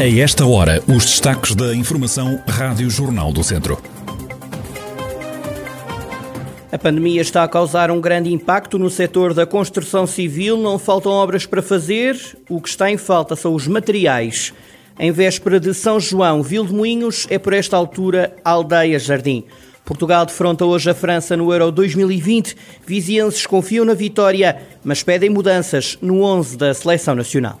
A esta hora, os destaques da Informação Rádio Jornal do Centro. A pandemia está a causar um grande impacto no setor da construção civil. Não faltam obras para fazer. O que está em falta são os materiais. Em véspera de São João, Moinhos é por esta altura Aldeia Jardim. Portugal defronta hoje a França no Euro 2020. Vizienses confiam na vitória, mas pedem mudanças no 11 da seleção nacional.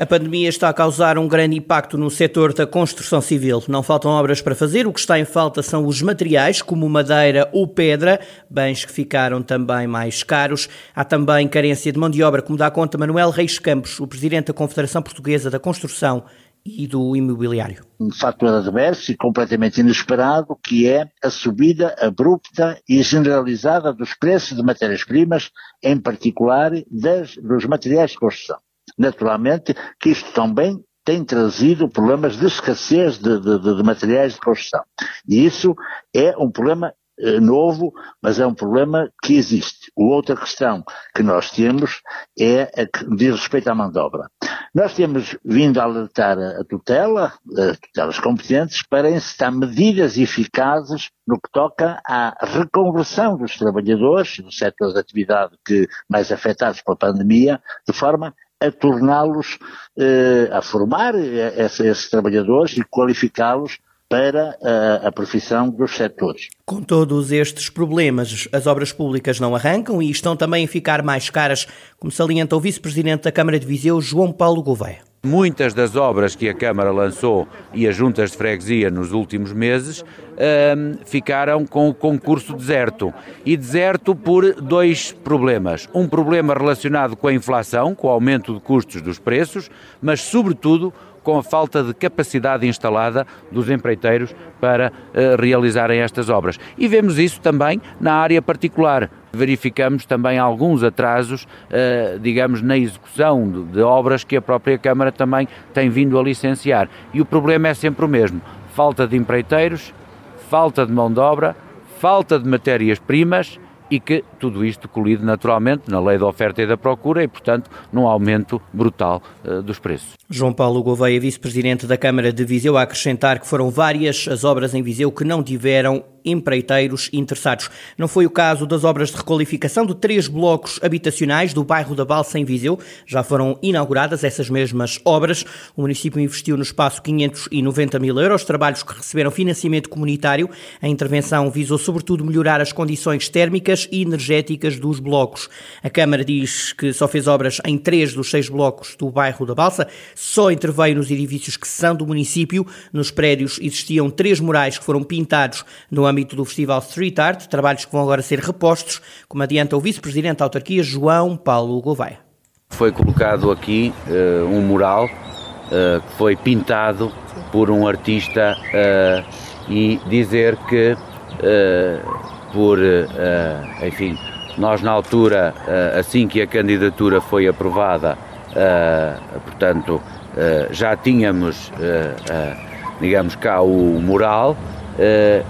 A pandemia está a causar um grande impacto no setor da construção civil. Não faltam obras para fazer, o que está em falta são os materiais, como madeira ou pedra, bens que ficaram também mais caros. Há também carência de mão de obra, como dá conta Manuel Reis Campos, o presidente da Confederação Portuguesa da Construção e do imobiliário. Um fator adverso e completamente inesperado, que é a subida abrupta e generalizada dos preços de matérias-primas, em particular das, dos materiais de construção. Naturalmente que isto também tem trazido problemas de escassez de, de, de, materiais de construção. E isso é um problema eh, novo, mas é um problema que existe. Outra questão que nós temos é a que diz respeito à mão de obra. Nós temos vindo a alertar a tutela, as tutelas competentes, para encetar medidas eficazes no que toca à reconversão dos trabalhadores, dos setores de atividade que mais afetados pela pandemia, de forma a torná-los, eh, a formar eh, esses trabalhadores e qualificá-los para a, a profissão dos setores. Com todos estes problemas, as obras públicas não arrancam e estão também a ficar mais caras, como salienta o vice-presidente da Câmara de Viseu, João Paulo Gouveia. Muitas das obras que a Câmara lançou e as juntas de freguesia nos últimos meses um, ficaram com o concurso deserto. E deserto por dois problemas. Um problema relacionado com a inflação, com o aumento de custos dos preços, mas, sobretudo, com a falta de capacidade instalada dos empreiteiros para uh, realizarem estas obras. E vemos isso também na área particular. Verificamos também alguns atrasos, uh, digamos, na execução de, de obras que a própria Câmara também tem vindo a licenciar. E o problema é sempre o mesmo: falta de empreiteiros, falta de mão de obra, falta de matérias-primas e que tudo isto colide naturalmente na lei da oferta e da procura e, portanto, num aumento brutal uh, dos preços. João Paulo Gouveia, vice-presidente da Câmara de Viseu, a acrescentar que foram várias as obras em Viseu que não tiveram empreiteiros interessados. Não foi o caso das obras de requalificação de três blocos habitacionais do bairro da Balsa em Viseu. Já foram inauguradas essas mesmas obras. O município investiu no espaço 590 mil euros, trabalhos que receberam financiamento comunitário. A intervenção visou sobretudo melhorar as condições térmicas e energéticas dos blocos. A Câmara diz que só fez obras em três dos seis blocos do bairro da Balsa, só interveio nos edifícios que são do município. Nos prédios existiam três murais que foram pintados no âmbito do Festival Street Art, trabalhos que vão agora ser repostos, como adianta o vice-presidente da autarquia, João Paulo Gouveia. Foi colocado aqui uh, um mural uh, que foi pintado por um artista uh, e dizer que por, enfim, nós na altura, assim que a candidatura foi aprovada, portanto, já tínhamos, digamos cá o mural,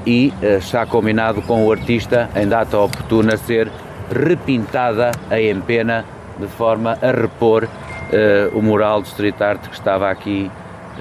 e está combinado com o artista, em data oportuna, ser repintada a empena de forma a repor o mural de street art que estava aqui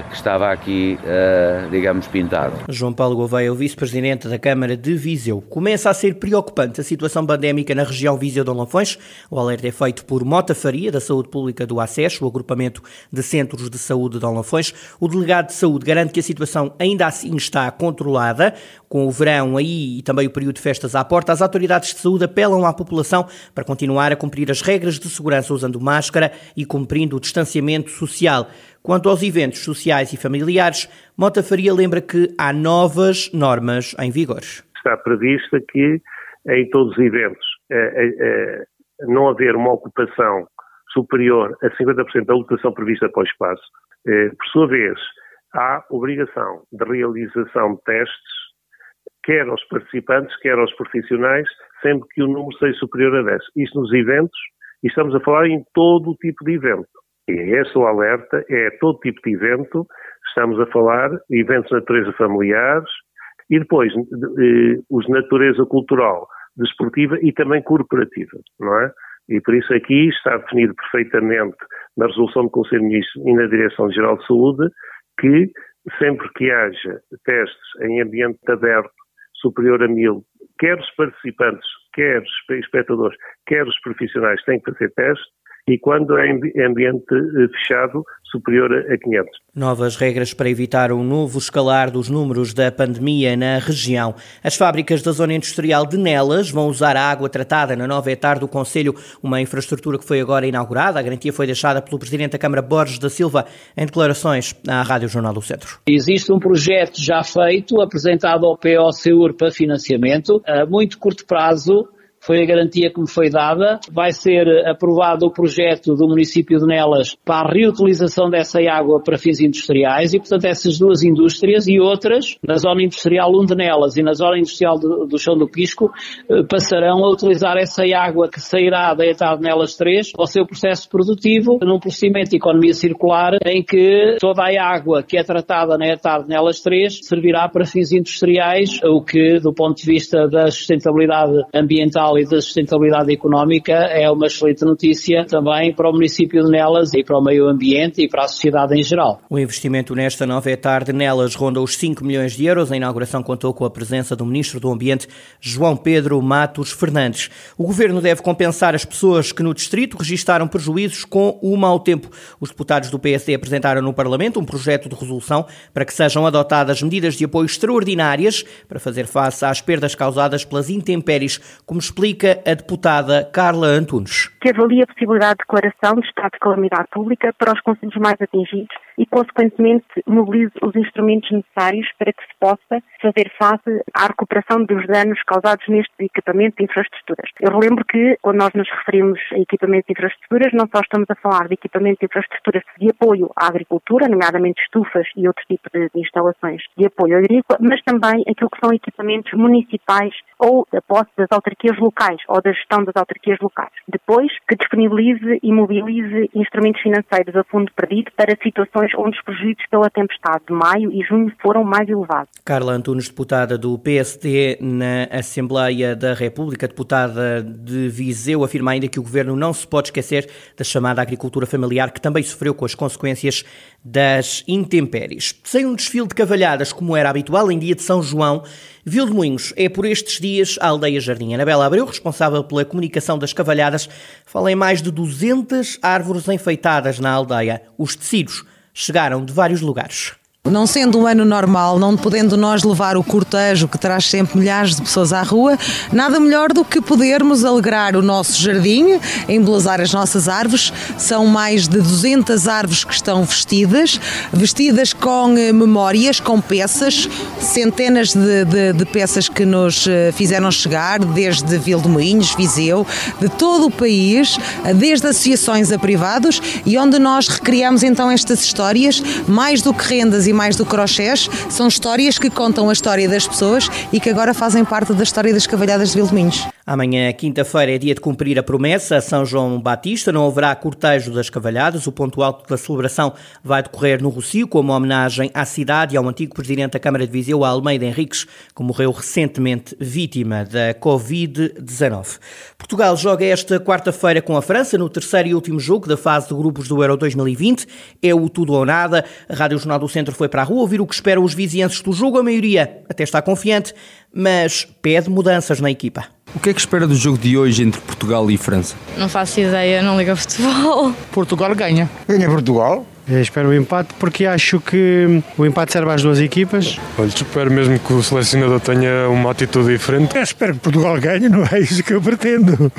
que estava aqui, uh, digamos, pintado. João Paulo Gouveia, o vice-presidente da Câmara de Viseu. Começa a ser preocupante a situação pandémica na região Viseu-Dom Lafões. O alerta é feito por Mota Faria, da Saúde Pública do Acesso, o agrupamento de centros de saúde de Lafões. O delegado de saúde garante que a situação ainda assim está controlada. Com o verão aí e também o período de festas à porta, as autoridades de saúde apelam à população para continuar a cumprir as regras de segurança usando máscara e cumprindo o distanciamento social. Quanto aos eventos sociais e familiares, Mota Faria lembra que há novas normas em vigor. Está prevista que em todos os eventos eh, eh, eh, não haver uma ocupação superior a 50% da lotação prevista para o espaço. por sua vez, há obrigação de realização de testes quer aos participantes, quer aos profissionais, sempre que o número seja superior a 10. Isto nos eventos, e estamos a falar em todo o tipo de evento. É esse o alerta, é todo tipo de evento, estamos a falar eventos de natureza familiares e depois de, de, os de natureza cultural, desportiva e também corporativa, não é? E por isso aqui está definido perfeitamente na resolução do Conselho de Ministros e na Direção-Geral de Saúde que sempre que haja testes em ambiente aberto superior a mil, quer os participantes, quer os espectadores, quer os profissionais têm que fazer teste, e quando é em ambiente eh, fechado, superior a 500. Novas regras para evitar um novo escalar dos números da pandemia na região. As fábricas da zona industrial de Nelas vão usar a água tratada na nova etar do Conselho, uma infraestrutura que foi agora inaugurada. A garantia foi deixada pelo Presidente da Câmara, Borges da Silva, em declarações à Rádio Jornal do Centro. Existe um projeto já feito, apresentado ao PO para financiamento, a muito curto prazo, foi a garantia que me foi dada. Vai ser aprovado o projeto do município de Nelas para a reutilização dessa água para fins industriais e, portanto, essas duas indústrias e outras, na zona industrial 1 de Nelas e na zona industrial do, Chão do Pisco, eh, passarão a utilizar essa água que sairá da etapa Nelas 3 ao seu processo produtivo, num procedimento de economia circular em que toda a água que é tratada na etapa Nelas 3 servirá para fins industriais, o que, do ponto de vista da sustentabilidade ambiental e da sustentabilidade económica é uma excelente notícia também para o município de Nelas e para o meio ambiente e para a sociedade em geral. O investimento nesta nova etar de Nelas ronda os 5 milhões de euros. A inauguração contou com a presença do Ministro do Ambiente, João Pedro Matos Fernandes. O Governo deve compensar as pessoas que no distrito registaram prejuízos com o mau tempo. Os deputados do PSD apresentaram no Parlamento um projeto de resolução para que sejam adotadas medidas de apoio extraordinárias para fazer face às perdas causadas pelas intempéries, como explica explica a deputada Carla Antunes. Que avalia a possibilidade de declaração de estado de calamidade pública para os conselhos mais atingidos e, consequentemente, mobilize os instrumentos necessários para que se possa fazer face à recuperação dos danos causados neste equipamento de infraestruturas. Eu relembro que, quando nós nos referimos a equipamento de infraestruturas, não só estamos a falar de equipamento de infraestruturas de apoio à agricultura, nomeadamente estufas e outros tipos de instalações de apoio agrícola, mas também aquilo que são equipamentos municipais ou da posse das autarquias locais ou da gestão das autarquias locais. Depois, que disponibilize e mobilize instrumentos financeiros a fundo perdido para situações onde os prejuízos pela tempestade de maio e junho foram mais elevados. Carla Antunes, deputada do PSD na Assembleia da República, deputada de Viseu, afirma ainda que o governo não se pode esquecer da chamada agricultura familiar, que também sofreu com as consequências das intempéries. Sem um desfile de cavalhadas como era habitual em dia de São João, Vildemunhos é por estes dias a Aldeia Jardim. Anabela Abreu, responsável pela comunicação das cavalhadas, fala em mais de 200 árvores enfeitadas na aldeia. Os tecidos chegaram de vários lugares. Não sendo um ano normal, não podendo nós levar o cortejo que traz sempre milhares de pessoas à rua, nada melhor do que podermos alegrar o nosso jardim, embelezar as nossas árvores. São mais de 200 árvores que estão vestidas, vestidas com eh, memórias, com peças, centenas de, de, de peças que nos eh, fizeram chegar, desde Vildemoinhos, Viseu, de todo o país, eh, desde associações a privados, e onde nós recriamos então estas histórias, mais do que rendas e mais do crochês, são histórias que contam a história das pessoas e que agora fazem parte da história das cavalhadas de Vildomínhos. Amanhã, quinta-feira, é dia de cumprir a promessa a São João Batista. Não haverá cortejo das cavalhadas. O ponto alto da celebração vai decorrer no Rocio, como homenagem à cidade e ao antigo presidente da Câmara de Viseu, Almeida Henriques, que morreu recentemente vítima da Covid-19. Portugal joga esta quarta-feira com a França no terceiro e último jogo da fase de grupos do Euro 2020. É o tudo ou nada. A Rádio Jornal do Centro foi para a rua ouvir o que esperam os vizinhenses do jogo. A maioria até está confiante, mas pede mudanças na equipa. O que é que espera do jogo de hoje entre Portugal e França? Não faço ideia, não ligo a futebol. Portugal ganha. Ganha Portugal. Eu espero o empate porque acho que o empate serve às duas equipas. Olha, espero mesmo que o selecionador tenha uma atitude diferente. Eu espero que Portugal ganhe, não é isso que eu pretendo.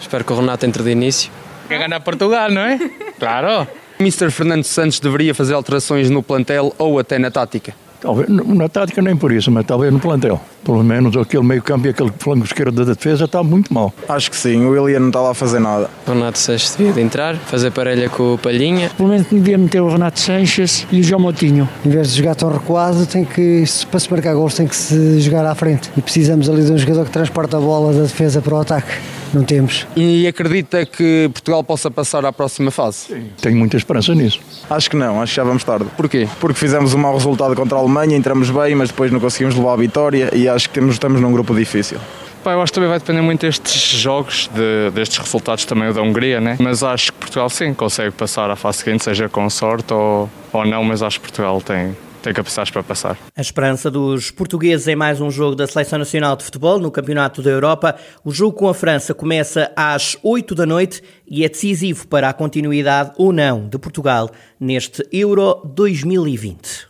espero que o Renato entre de início. Quer ganhar Portugal, não é? Claro. Mr. Fernando Santos deveria fazer alterações no plantel ou até na tática? Talvez na tática nem por isso, mas talvez no plantel. Pelo menos aquele meio campo e aquele flanco esquerdo da defesa está muito mal. Acho que sim, o William não está lá a fazer nada. O Renato Sanches devia de entrar, fazer parelha com o Palhinha. Pelo menos devia meter o Renato Sanches e o João Moutinho. Em vez de jogar tão recuado, tem que, para se marcar gols, tem que se jogar à frente. E precisamos ali de um jogador que transporta a bola da defesa para o ataque. Não temos. E acredita que Portugal possa passar à próxima fase? Sim. Tenho muita esperança nisso. Acho que não, acho que já vamos tarde. Porquê? Porque fizemos um mau resultado contra a Alemanha, entramos bem, mas depois não conseguimos levar a vitória e acho que temos, estamos num grupo difícil. Pá, eu acho que também vai depender muito destes jogos, de, destes resultados também da Hungria, né? Mas acho que Portugal sim consegue passar à fase seguinte, seja com sorte ou, ou não, mas acho que Portugal tem, tem capacidades para passar. A esperança dos portugueses em mais um jogo da Seleção Nacional de Futebol no Campeonato da Europa. O jogo com a França começa às 8 da noite e é decisivo para a continuidade ou não de Portugal neste Euro 2020.